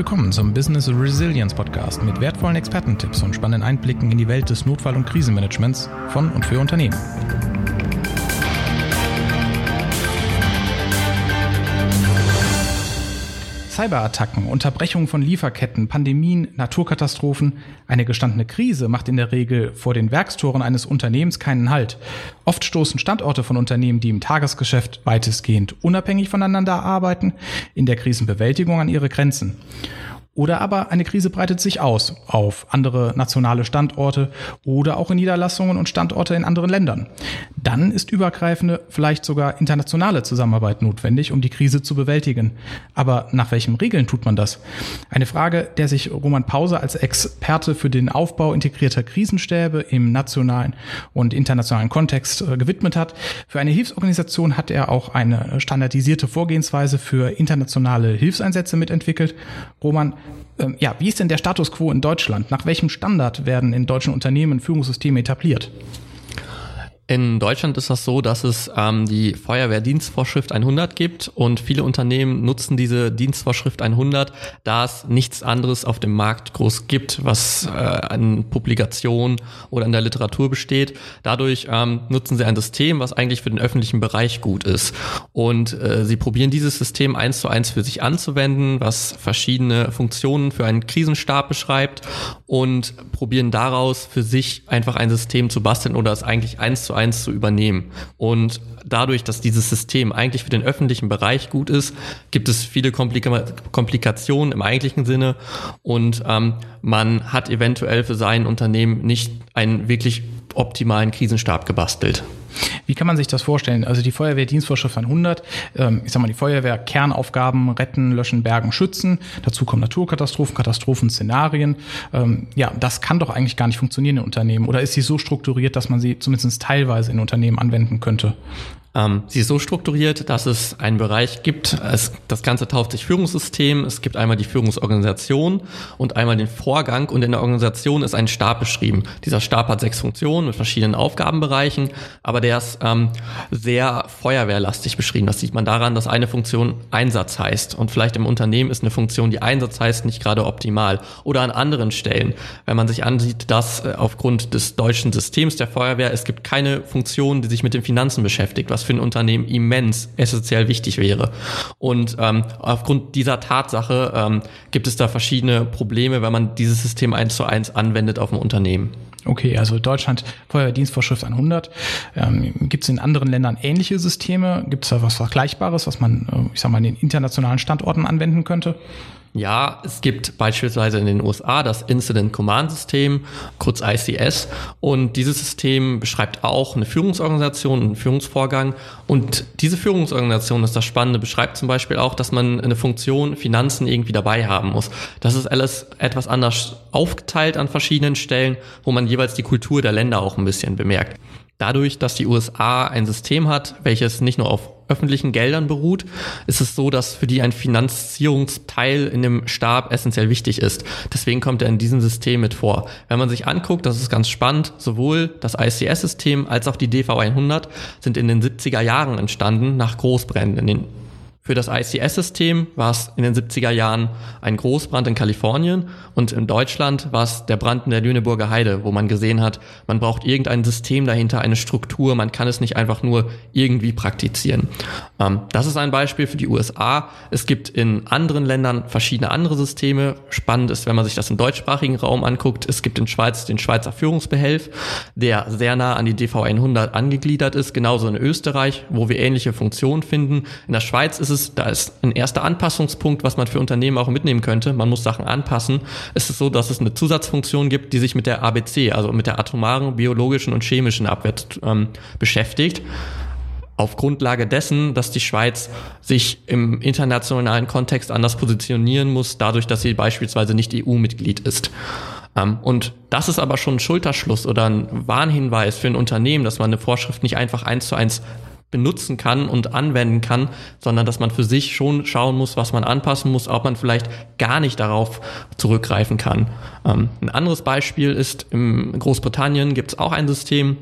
Willkommen zum Business Resilience Podcast mit wertvollen Expertentipps und spannenden Einblicken in die Welt des Notfall- und Krisenmanagements von und für Unternehmen. Cyberattacken, Unterbrechung von Lieferketten, Pandemien, Naturkatastrophen, eine gestandene Krise macht in der Regel vor den Werkstoren eines Unternehmens keinen Halt. Oft stoßen Standorte von Unternehmen, die im Tagesgeschäft weitestgehend unabhängig voneinander arbeiten, in der Krisenbewältigung an ihre Grenzen. Oder aber eine Krise breitet sich aus auf andere nationale Standorte oder auch in Niederlassungen und Standorte in anderen Ländern. Dann ist übergreifende, vielleicht sogar internationale Zusammenarbeit notwendig, um die Krise zu bewältigen. Aber nach welchen Regeln tut man das? Eine Frage, der sich Roman Pause als Experte für den Aufbau integrierter Krisenstäbe im nationalen und internationalen Kontext äh, gewidmet hat. Für eine Hilfsorganisation hat er auch eine standardisierte Vorgehensweise für internationale Hilfseinsätze mitentwickelt. Roman, ähm, ja, wie ist denn der Status quo in Deutschland? Nach welchem Standard werden in deutschen Unternehmen Führungssysteme etabliert? In Deutschland ist das so, dass es ähm, die Feuerwehrdienstvorschrift 100 gibt und viele Unternehmen nutzen diese Dienstvorschrift 100, da es nichts anderes auf dem Markt groß gibt, was äh, an Publikationen oder in der Literatur besteht. Dadurch ähm, nutzen sie ein System, was eigentlich für den öffentlichen Bereich gut ist. Und äh, sie probieren dieses System eins zu eins für sich anzuwenden, was verschiedene Funktionen für einen Krisenstab beschreibt und probieren daraus für sich einfach ein System zu basteln oder es eigentlich eins zu eins zu übernehmen. Und dadurch, dass dieses System eigentlich für den öffentlichen Bereich gut ist, gibt es viele Komplika Komplikationen im eigentlichen Sinne und ähm, man hat eventuell für sein Unternehmen nicht einen wirklich optimalen Krisenstab gebastelt. Wie kann man sich das vorstellen? Also die Feuerwehrdienstvorschrift 100, ähm, ich sag mal, die Feuerwehr Kernaufgaben retten, löschen, bergen, schützen. Dazu kommen Naturkatastrophen, Katastrophenszenarien. Ähm, ja, das kann doch eigentlich gar nicht funktionieren in Unternehmen. Oder ist sie so strukturiert, dass man sie zumindest teilweise in Unternehmen anwenden könnte? Ähm, sie ist so strukturiert, dass es einen Bereich gibt, es, das Ganze tauft sich Führungssystem, es gibt einmal die Führungsorganisation und einmal den Vorgang und in der Organisation ist ein Stab beschrieben. Dieser Stab hat sechs Funktionen mit verschiedenen Aufgabenbereichen, aber der ist ähm, sehr feuerwehrlastig beschrieben. Das sieht man daran, dass eine Funktion Einsatz heißt und vielleicht im Unternehmen ist eine Funktion, die Einsatz heißt, nicht gerade optimal. Oder an anderen Stellen, wenn man sich ansieht, dass äh, aufgrund des deutschen Systems der Feuerwehr, es gibt keine Funktion, die sich mit den Finanzen beschäftigt, was für ein Unternehmen immens essentiell wichtig wäre. Und ähm, aufgrund dieser Tatsache ähm, gibt es da verschiedene Probleme, wenn man dieses System eins zu eins anwendet auf dem Unternehmen. Okay, also Deutschland Feuerdienstvorschrift 100. Ähm, Gibt es in anderen Ländern ähnliche Systeme? Gibt es da was Vergleichbares, was man, äh, ich sag mal, in den internationalen Standorten anwenden könnte? Ja, es gibt beispielsweise in den USA das Incident Command System, kurz ICS, und dieses System beschreibt auch eine Führungsorganisation, einen Führungsvorgang. Und diese Führungsorganisation, das ist das Spannende, beschreibt zum Beispiel auch, dass man eine Funktion Finanzen irgendwie dabei haben muss. Das ist alles etwas anders aufgeteilt an verschiedenen Stellen, wo man jeweils die Kultur der Länder auch ein bisschen bemerkt. Dadurch, dass die USA ein System hat, welches nicht nur auf öffentlichen Geldern beruht, ist es so, dass für die ein Finanzierungsteil in dem Stab essentiell wichtig ist. Deswegen kommt er in diesem System mit vor. Wenn man sich anguckt, das ist ganz spannend, sowohl das ICS-System als auch die DV100 sind in den 70er Jahren entstanden nach Großbränden in den für das ICS-System war es in den 70er Jahren ein Großbrand in Kalifornien und in Deutschland war es der Brand in der Lüneburger Heide, wo man gesehen hat, man braucht irgendein System dahinter, eine Struktur, man kann es nicht einfach nur irgendwie praktizieren. Ähm, das ist ein Beispiel für die USA. Es gibt in anderen Ländern verschiedene andere Systeme. Spannend ist, wenn man sich das im deutschsprachigen Raum anguckt, es gibt in Schweiz den Schweizer Führungsbehelf, der sehr nah an die DV100 angegliedert ist, genauso in Österreich, wo wir ähnliche Funktionen finden. In der Schweiz ist es, da ist ein erster Anpassungspunkt, was man für Unternehmen auch mitnehmen könnte. Man muss Sachen anpassen. Es ist so, dass es eine Zusatzfunktion gibt, die sich mit der ABC, also mit der atomaren, biologischen und chemischen Abwehr ähm, beschäftigt auf Grundlage dessen, dass die Schweiz sich im internationalen Kontext anders positionieren muss, dadurch, dass sie beispielsweise nicht EU-Mitglied ist. Ähm, und das ist aber schon ein Schulterschluss oder ein Warnhinweis für ein Unternehmen, dass man eine Vorschrift nicht einfach eins zu eins benutzen kann und anwenden kann, sondern dass man für sich schon schauen muss, was man anpassen muss, ob man vielleicht gar nicht darauf zurückgreifen kann. Ähm, ein anderes Beispiel ist, in Großbritannien gibt es auch ein System,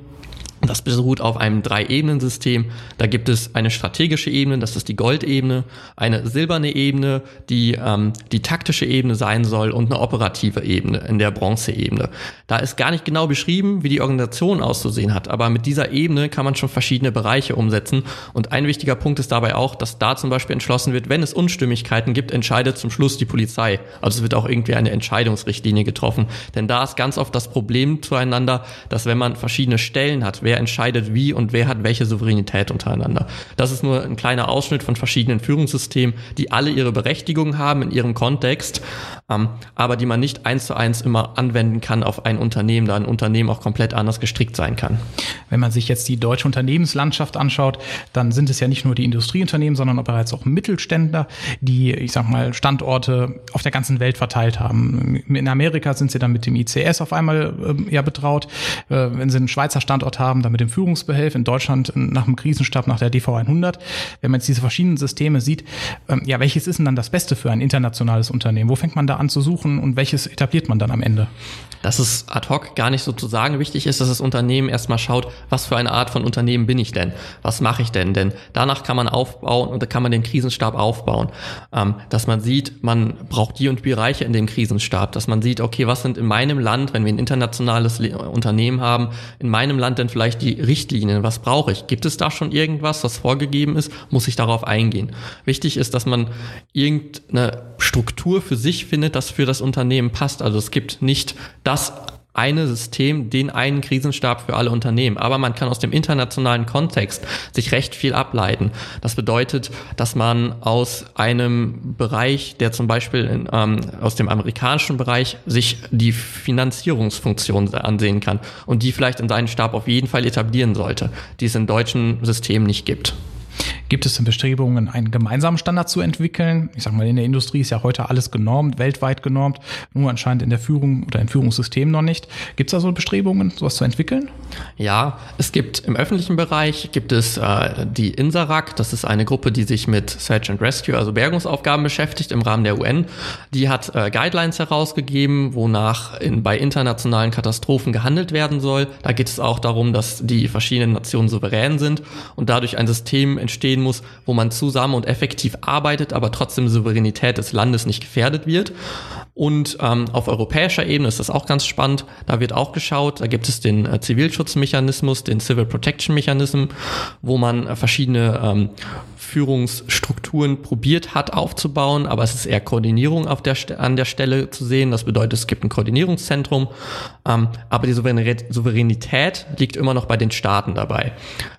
Das beruht auf einem Drei-Ebenen-System. Da gibt es eine strategische Ebene, das ist die Goldebene, eine silberne Ebene, die ähm, die taktische Ebene sein soll und eine operative Ebene in der Bronzeebene. Da ist gar nicht genau beschrieben, wie die Organisation auszusehen hat, aber mit dieser Ebene kann man schon verschiedene Bereiche umsetzen. Und ein wichtiger Punkt ist dabei auch, dass da zum Beispiel entschlossen wird, wenn es Unstimmigkeiten gibt, entscheidet zum Schluss die Polizei. Also es wird auch irgendwie eine Entscheidungsrichtlinie getroffen. Denn da ist ganz oft das Problem zueinander, dass wenn man verschiedene Stellen hat, wer entscheidet wie und wer hat welche Souveränität untereinander. Das ist nur ein kleiner Ausschnitt von verschiedenen Führungssystemen, die alle ihre Berechtigung haben in ihrem Kontext, ähm, aber die man nicht eins zu eins immer anwenden kann auf ein Unternehmen, da ein Unternehmen auch komplett anders gestrickt sein kann. Wenn man sich jetzt die deutsche Unternehmenslandschaft anschaut, dann sind es ja nicht nur die Industrieunternehmen, sondern auch bereits auch Mittelständler, die, ich sag mal, Standorte auf der ganzen Welt verteilt haben. In Amerika sind sie dann mit dem ICS auf einmal äh, ja betraut. Äh, wenn sie einen Schweizer Standort haben, dann mit dem Führungsbehelf. In Deutschland nach dem Krisenstab, nach der DV100. Wenn man jetzt diese verschiedenen Systeme sieht, ähm, ja, welches ist denn dann das Beste für ein internationales Unternehmen? Wo fängt man da an zu suchen und welches etabliert man dann am Ende? Dass es ad hoc gar nicht so zu sagen wichtig ist, dass das Unternehmen erstmal schaut, was für eine Art von Unternehmen bin ich denn? Was mache ich denn? Denn danach kann man aufbauen und da kann man den Krisenstab aufbauen. Ähm, dass man sieht, man braucht die und die Bereiche in dem Krisenstab, dass man sieht, okay, was sind in meinem Land, wenn wir ein internationales Unternehmen haben, in meinem Land denn vielleicht die Richtlinien? Was brauche ich? Gibt es da schon irgendwas, was vorgegeben ist? Muss ich darauf eingehen? Wichtig ist, dass man irgendeine Struktur für sich findet, das für das Unternehmen passt. Also es gibt nicht das eine System, den einen Krisenstab für alle Unternehmen. Aber man kann aus dem internationalen Kontext sich recht viel ableiten. Das bedeutet, dass man aus einem Bereich, der zum Beispiel in, ähm, aus dem amerikanischen Bereich sich die Finanzierungsfunktion ansehen kann und die vielleicht in seinen Stab auf jeden Fall etablieren sollte, die es in deutschen Systemen nicht gibt. Gibt es denn Bestrebungen, einen gemeinsamen Standard zu entwickeln? Ich sage mal, in der Industrie ist ja heute alles genormt, weltweit genormt, nur anscheinend in der Führung oder im Führungssystem noch nicht. Gibt es da so Bestrebungen, sowas zu entwickeln? Ja, es gibt im öffentlichen Bereich gibt es äh, die INSARAG, das ist eine Gruppe, die sich mit Search and Rescue, also Bergungsaufgaben beschäftigt im Rahmen der UN. Die hat äh, Guidelines herausgegeben, wonach in, bei internationalen Katastrophen gehandelt werden soll. Da geht es auch darum, dass die verschiedenen Nationen souverän sind und dadurch ein System entstehen muss, wo man zusammen und effektiv arbeitet, aber trotzdem Souveränität des Landes nicht gefährdet wird. Und ähm, auf europäischer Ebene ist das auch ganz spannend. Da wird auch geschaut, da gibt es den äh, Zivilschutzmechanismus, den Civil Protection Mechanism, wo man äh, verschiedene ähm, Führungsstrukturen probiert hat aufzubauen, aber es ist eher Koordinierung auf der, an der Stelle zu sehen. Das bedeutet, es gibt ein Koordinierungszentrum, ähm, aber die Souveränität liegt immer noch bei den Staaten dabei.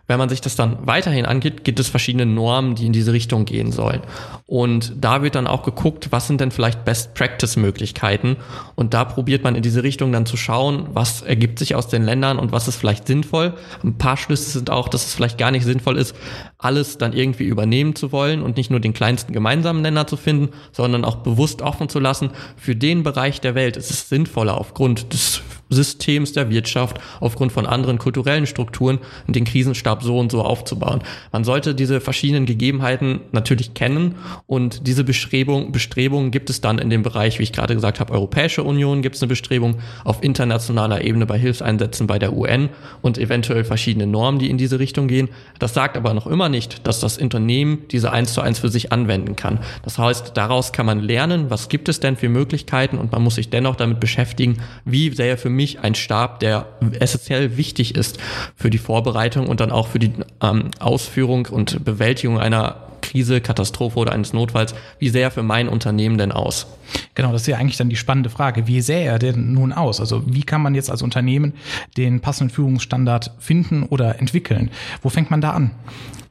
Wenn man sich das dann weiterhin angeht, gibt es verschiedene Normen, die in diese Richtung gehen sollen. Und da wird dann auch geguckt, was sind denn vielleicht Best Practice Möglichkeiten. Und da probiert man in diese Richtung dann zu schauen, was ergibt sich aus den Ländern und was ist vielleicht sinnvoll. Ein paar Schlüsse sind auch, dass es vielleicht gar nicht sinnvoll ist, alles dann irgendwie übernehmen zu wollen und nicht nur den kleinsten gemeinsamen Nenner zu finden, sondern auch bewusst offen zu lassen, für den Bereich der Welt ist es sinnvoller aufgrund des Systems der Wirtschaft, aufgrund von anderen kulturellen Strukturen, den Krisenstab so und so aufzubauen. Man sollte diese verschiedenen Gegebenheiten natürlich kennen und diese Bestrebung, Bestrebungen gibt es dann in dem Bereich, wie ich gerade gesagt habe, Europäische Union gibt es eine Bestrebung auf internationaler Ebene bei Hilfseinsätzen bei der UN und eventuell verschiedene Normen, die in diese Richtung gehen. Das sagt aber noch immer nicht, dass das Unternehmen diese eins zu eins für sich anwenden kann. Das heißt, daraus kann man lernen, was gibt es denn für Möglichkeiten und man muss sich dennoch damit beschäftigen, wie sähe für ein Stab, der essentiell wichtig ist für die Vorbereitung und dann auch für die ähm, Ausführung und Bewältigung einer Krise, Katastrophe oder eines Notfalls, wie sähe er für mein Unternehmen denn aus? Genau, das ist ja eigentlich dann die spannende Frage. Wie sähe er denn nun aus? Also wie kann man jetzt als Unternehmen den passenden Führungsstandard finden oder entwickeln? Wo fängt man da an?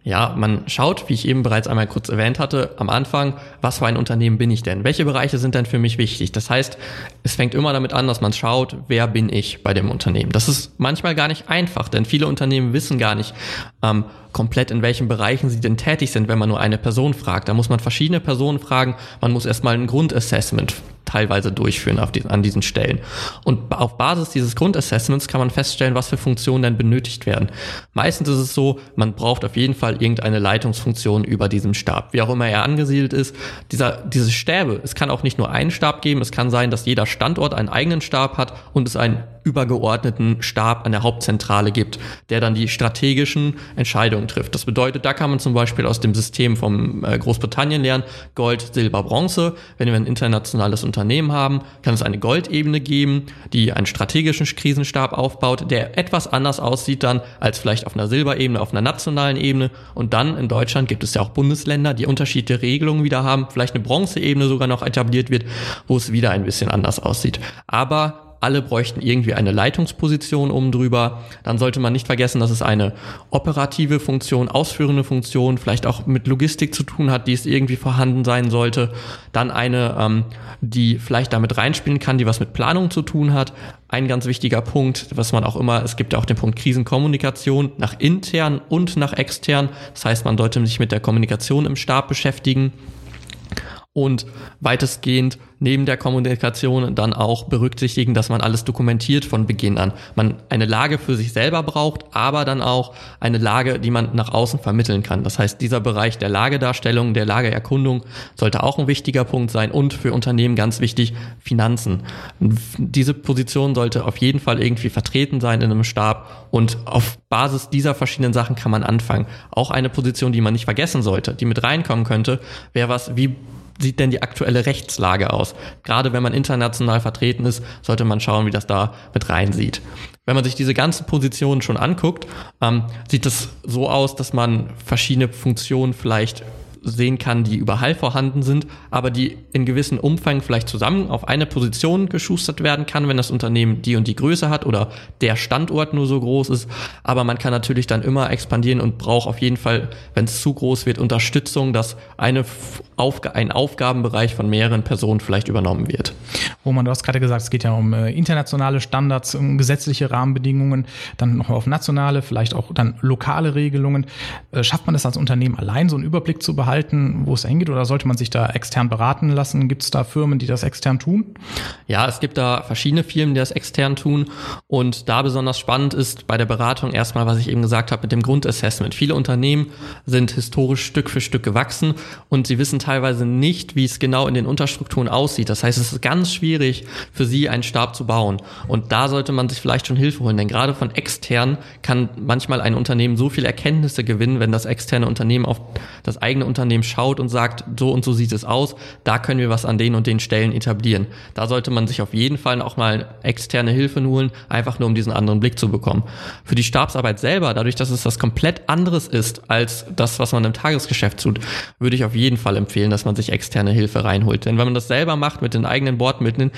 Ja, man schaut, wie ich eben bereits einmal kurz erwähnt hatte, am Anfang, was für ein Unternehmen bin ich denn? Welche Bereiche sind denn für mich wichtig? Das heißt, es fängt immer damit an, dass man schaut, wer bin ich bei dem Unternehmen? Das ist manchmal gar nicht einfach, denn viele Unternehmen wissen gar nicht ähm, komplett, in welchen Bereichen sie denn tätig sind, wenn man nur eine Person fragt. Da muss man verschiedene Personen fragen, man muss erstmal ein Grundassessment teilweise durchführen auf die, an diesen Stellen. Und auf Basis dieses Grundassessments kann man feststellen, was für Funktionen denn benötigt werden. Meistens ist es so, man braucht auf jeden Fall irgendeine Leitungsfunktion über diesem Stab, wie auch immer er angesiedelt ist. Dieser, diese Stäbe, es kann auch nicht nur einen Stab geben, es kann sein, dass jeder Standort einen eigenen Stab hat und es einen übergeordneten Stab an der Hauptzentrale gibt, der dann die strategischen Entscheidungen trifft. Das bedeutet, da kann man zum Beispiel aus dem System vom äh, Großbritannien lernen, Gold, Silber, Bronze. Wenn wir ein internationales Unternehmen haben, kann es eine Goldebene geben, die einen strategischen Krisenstab aufbaut, der etwas anders aussieht dann als vielleicht auf einer Silberebene, auf einer nationalen Ebene. Und dann in Deutschland gibt es ja auch Bundesländer, die unterschiedliche Regelungen wieder haben, vielleicht eine Bronzeebene sogar noch etabliert wird, wo es wieder ein bisschen anders aussieht. Aber alle bräuchten irgendwie eine Leitungsposition oben drüber. Dann sollte man nicht vergessen, dass es eine operative Funktion, ausführende Funktion, vielleicht auch mit Logistik zu tun hat, die es irgendwie vorhanden sein sollte. Dann eine, ähm, die vielleicht damit reinspielen kann, die was mit Planung zu tun hat. Ein ganz wichtiger Punkt, was man auch immer, es gibt ja auch den Punkt Krisenkommunikation nach intern und nach extern. Das heißt, man sollte sich mit der Kommunikation im Stab beschäftigen und weitestgehend neben der Kommunikation dann auch berücksichtigen, dass man alles dokumentiert von Beginn an. Man eine Lage für sich selber braucht, aber dann auch eine Lage, die man nach außen vermitteln kann. Das heißt, dieser Bereich der Lagedarstellung, der Lageerkundung sollte auch ein wichtiger Punkt sein und für Unternehmen ganz wichtig, Finanzen. Diese Position sollte auf jeden Fall irgendwie vertreten sein in einem Stab und auf Basis dieser verschiedenen Sachen kann man anfangen. Auch eine Position, die man nicht vergessen sollte, die mit reinkommen könnte, wäre was, wie sieht denn die aktuelle Rechtslage aus? Gerade wenn man international vertreten ist, sollte man schauen, wie das da mit reinsieht. Wenn man sich diese ganzen Positionen schon anguckt, ähm, sieht es so aus, dass man verschiedene Funktionen vielleicht sehen kann, die überall vorhanden sind, aber die in gewissem Umfang vielleicht zusammen auf eine Position geschustert werden kann, wenn das Unternehmen die und die Größe hat oder der Standort nur so groß ist. Aber man kann natürlich dann immer expandieren und braucht auf jeden Fall, wenn es zu groß wird, Unterstützung, dass eine Aufga ein Aufgabenbereich von mehreren Personen vielleicht übernommen wird. Roman, du hast gerade gesagt, es geht ja um äh, internationale Standards, um gesetzliche Rahmenbedingungen, dann noch auf nationale, vielleicht auch dann lokale Regelungen. Äh, schafft man das als Unternehmen allein, so einen Überblick zu behalten? Behalten, wo es hingeht, oder sollte man sich da extern beraten lassen? Gibt es da Firmen, die das extern tun? Ja, es gibt da verschiedene Firmen, die das extern tun. Und da besonders spannend ist bei der Beratung erstmal, was ich eben gesagt habe, mit dem Grundassessment. Viele Unternehmen sind historisch Stück für Stück gewachsen und sie wissen teilweise nicht, wie es genau in den Unterstrukturen aussieht. Das heißt, es ist ganz schwierig für sie, einen Stab zu bauen. Und da sollte man sich vielleicht schon Hilfe holen, denn gerade von extern kann manchmal ein Unternehmen so viele Erkenntnisse gewinnen, wenn das externe Unternehmen auf das eigene Unternehmen Unternehmen schaut und sagt, so und so sieht es aus, da können wir was an den und den Stellen etablieren. Da sollte man sich auf jeden Fall auch mal externe Hilfe holen, einfach nur um diesen anderen Blick zu bekommen. Für die Stabsarbeit selber, dadurch, dass es das komplett anderes ist als das, was man im Tagesgeschäft tut, würde ich auf jeden Fall empfehlen, dass man sich externe Hilfe reinholt. Denn wenn man das selber macht mit den eigenen Bordmitteln,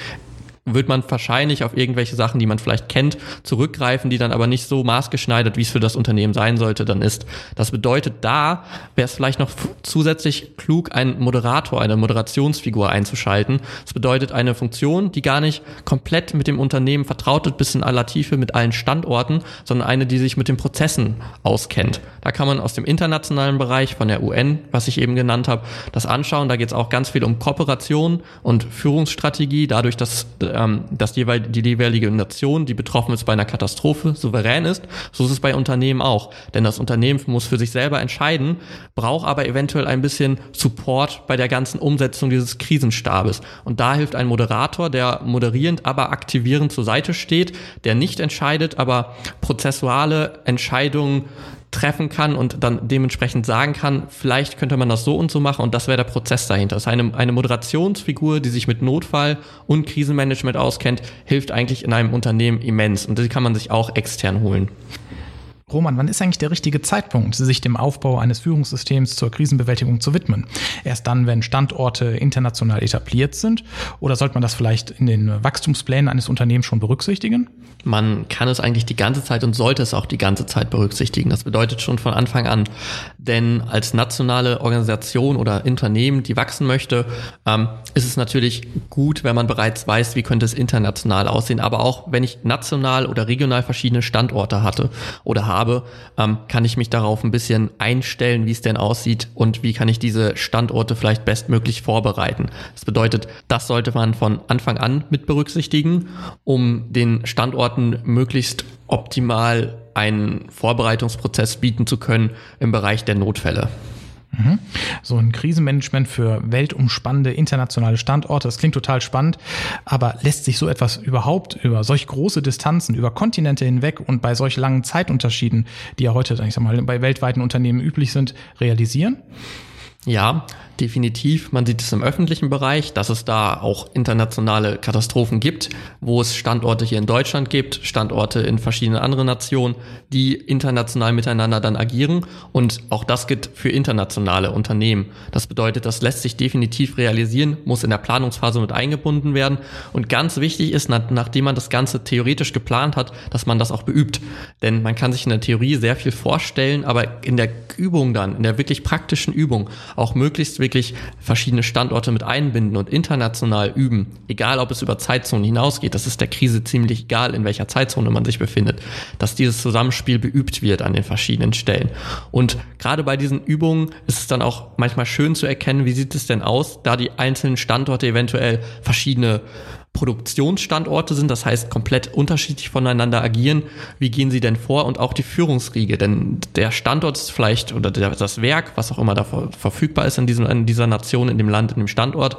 wird man wahrscheinlich auf irgendwelche Sachen, die man vielleicht kennt, zurückgreifen, die dann aber nicht so maßgeschneidert, wie es für das Unternehmen sein sollte, dann ist. Das bedeutet, da wäre es vielleicht noch zusätzlich klug, einen Moderator, eine Moderationsfigur einzuschalten. Das bedeutet eine Funktion, die gar nicht komplett mit dem Unternehmen vertraut ist, bis in aller Tiefe mit allen Standorten, sondern eine, die sich mit den Prozessen auskennt. Da kann man aus dem internationalen Bereich von der UN, was ich eben genannt habe, das anschauen. Da geht es auch ganz viel um Kooperation und Führungsstrategie, dadurch, dass ähm, dass die jeweilige Nation, die betroffen ist bei einer Katastrophe, souverän ist. So ist es bei Unternehmen auch. Denn das Unternehmen muss für sich selber entscheiden, braucht aber eventuell ein bisschen Support bei der ganzen Umsetzung dieses Krisenstabes. Und da hilft ein Moderator, der moderierend, aber aktivierend zur Seite steht, der nicht entscheidet, aber prozessuale Entscheidungen treffen kann und dann dementsprechend sagen kann, vielleicht könnte man das so und so machen und das wäre der Prozess dahinter. Das ist eine, eine Moderationsfigur, die sich mit Notfall und Krisenmanagement auskennt, hilft eigentlich in einem Unternehmen immens und die kann man sich auch extern holen. Roman, wann ist eigentlich der richtige Zeitpunkt, sich dem Aufbau eines Führungssystems zur Krisenbewältigung zu widmen? Erst dann, wenn Standorte international etabliert sind? Oder sollte man das vielleicht in den Wachstumsplänen eines Unternehmens schon berücksichtigen? Man kann es eigentlich die ganze Zeit und sollte es auch die ganze Zeit berücksichtigen. Das bedeutet schon von Anfang an. Denn als nationale Organisation oder Unternehmen, die wachsen möchte, ähm, ist es natürlich gut, wenn man bereits weiß, wie könnte es international aussehen. Aber auch wenn ich national oder regional verschiedene Standorte hatte oder habe, habe, ähm, kann ich mich darauf ein bisschen einstellen, wie es denn aussieht und wie kann ich diese Standorte vielleicht bestmöglich vorbereiten. Das bedeutet, das sollte man von Anfang an mit berücksichtigen, um den Standorten möglichst optimal einen Vorbereitungsprozess bieten zu können im Bereich der Notfälle. Mhm. So ein Krisenmanagement für weltumspannende internationale Standorte, das klingt total spannend, aber lässt sich so etwas überhaupt über solch große Distanzen, über Kontinente hinweg und bei solch langen Zeitunterschieden, die ja heute, ich sag mal, bei weltweiten Unternehmen üblich sind, realisieren? Ja, definitiv. Man sieht es im öffentlichen Bereich, dass es da auch internationale Katastrophen gibt, wo es Standorte hier in Deutschland gibt, Standorte in verschiedenen anderen Nationen, die international miteinander dann agieren. Und auch das gilt für internationale Unternehmen. Das bedeutet, das lässt sich definitiv realisieren, muss in der Planungsphase mit eingebunden werden. Und ganz wichtig ist, nachdem man das Ganze theoretisch geplant hat, dass man das auch beübt. Denn man kann sich in der Theorie sehr viel vorstellen, aber in der Übung dann, in der wirklich praktischen Übung, auch möglichst wirklich verschiedene Standorte mit einbinden und international üben, egal ob es über Zeitzonen hinausgeht, das ist der Krise ziemlich egal, in welcher Zeitzone man sich befindet, dass dieses Zusammenspiel beübt wird an den verschiedenen Stellen. Und gerade bei diesen Übungen ist es dann auch manchmal schön zu erkennen, wie sieht es denn aus, da die einzelnen Standorte eventuell verschiedene Produktionsstandorte sind, das heißt komplett unterschiedlich voneinander agieren. Wie gehen sie denn vor und auch die Führungsriege? Denn der Standort ist vielleicht oder der, das Werk, was auch immer da verfügbar ist in, diesem, in dieser Nation, in dem Land, in dem Standort,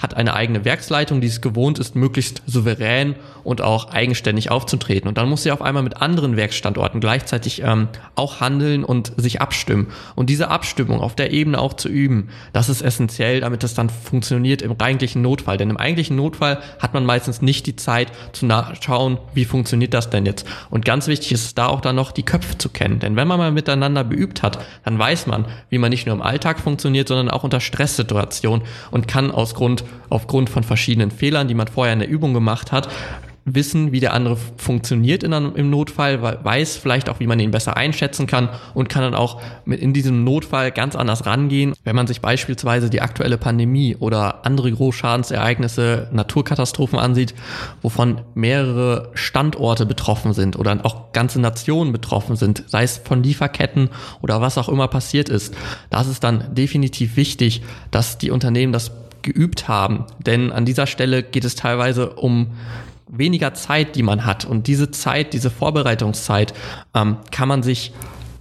hat eine eigene Werksleitung, die es gewohnt ist, möglichst souverän und auch eigenständig aufzutreten. Und dann muss sie auf einmal mit anderen Werksstandorten gleichzeitig ähm, auch handeln und sich abstimmen. Und diese Abstimmung auf der Ebene auch zu üben, das ist essentiell, damit das dann funktioniert im eigentlichen Notfall. Denn im eigentlichen Notfall hat man meistens nicht die Zeit zu schauen, wie funktioniert das denn jetzt. Und ganz wichtig ist es da auch dann noch die Köpfe zu kennen. Denn wenn man mal miteinander beübt hat, dann weiß man, wie man nicht nur im Alltag funktioniert, sondern auch unter Stresssituationen und kann aus Grund, aufgrund von verschiedenen Fehlern, die man vorher in der Übung gemacht hat, wissen, wie der andere funktioniert in einem, im Notfall, weiß vielleicht auch, wie man ihn besser einschätzen kann und kann dann auch mit in diesem Notfall ganz anders rangehen. Wenn man sich beispielsweise die aktuelle Pandemie oder andere Großschadensereignisse, Naturkatastrophen ansieht, wovon mehrere Standorte betroffen sind oder auch ganze Nationen betroffen sind, sei es von Lieferketten oder was auch immer passiert ist, da ist dann definitiv wichtig, dass die Unternehmen das geübt haben. Denn an dieser Stelle geht es teilweise um weniger Zeit, die man hat. Und diese Zeit, diese Vorbereitungszeit, ähm, kann man sich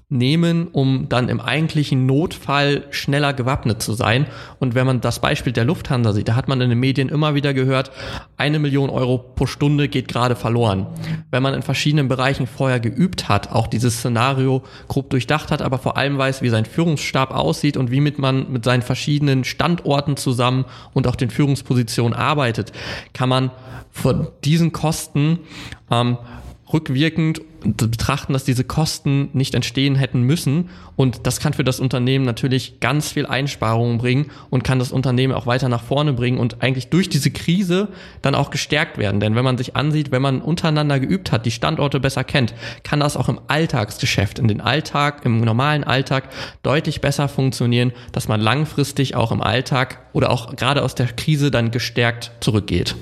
nehmen, um dann im eigentlichen Notfall schneller gewappnet zu sein. Und wenn man das Beispiel der Lufthansa sieht, da hat man in den Medien immer wieder gehört, eine Million Euro pro Stunde geht gerade verloren. Wenn man in verschiedenen Bereichen vorher geübt hat, auch dieses Szenario grob durchdacht hat, aber vor allem weiß, wie sein Führungsstab aussieht und wie mit man mit seinen verschiedenen Standorten zusammen und auch den Führungspositionen arbeitet, kann man von diesen Kosten ähm, rückwirkend betrachten, dass diese Kosten nicht entstehen hätten müssen. Und das kann für das Unternehmen natürlich ganz viel Einsparungen bringen und kann das Unternehmen auch weiter nach vorne bringen und eigentlich durch diese Krise dann auch gestärkt werden. Denn wenn man sich ansieht, wenn man untereinander geübt hat, die Standorte besser kennt, kann das auch im Alltagsgeschäft, in den Alltag, im normalen Alltag deutlich besser funktionieren, dass man langfristig auch im Alltag oder auch gerade aus der Krise dann gestärkt zurückgeht.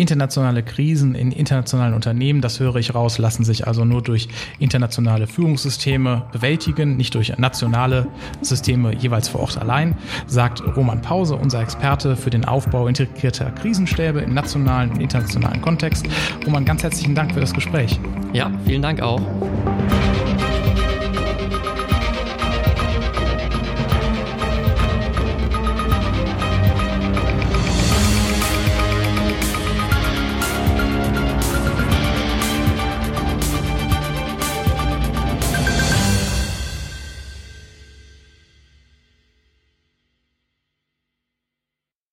Internationale Krisen in internationalen Unternehmen, das höre ich raus, lassen sich also nur durch internationale Führungssysteme bewältigen, nicht durch nationale Systeme jeweils vor Ort allein, sagt Roman Pause, unser Experte für den Aufbau integrierter Krisenstäbe im nationalen und internationalen Kontext. Roman, ganz herzlichen Dank für das Gespräch. Ja, vielen Dank auch.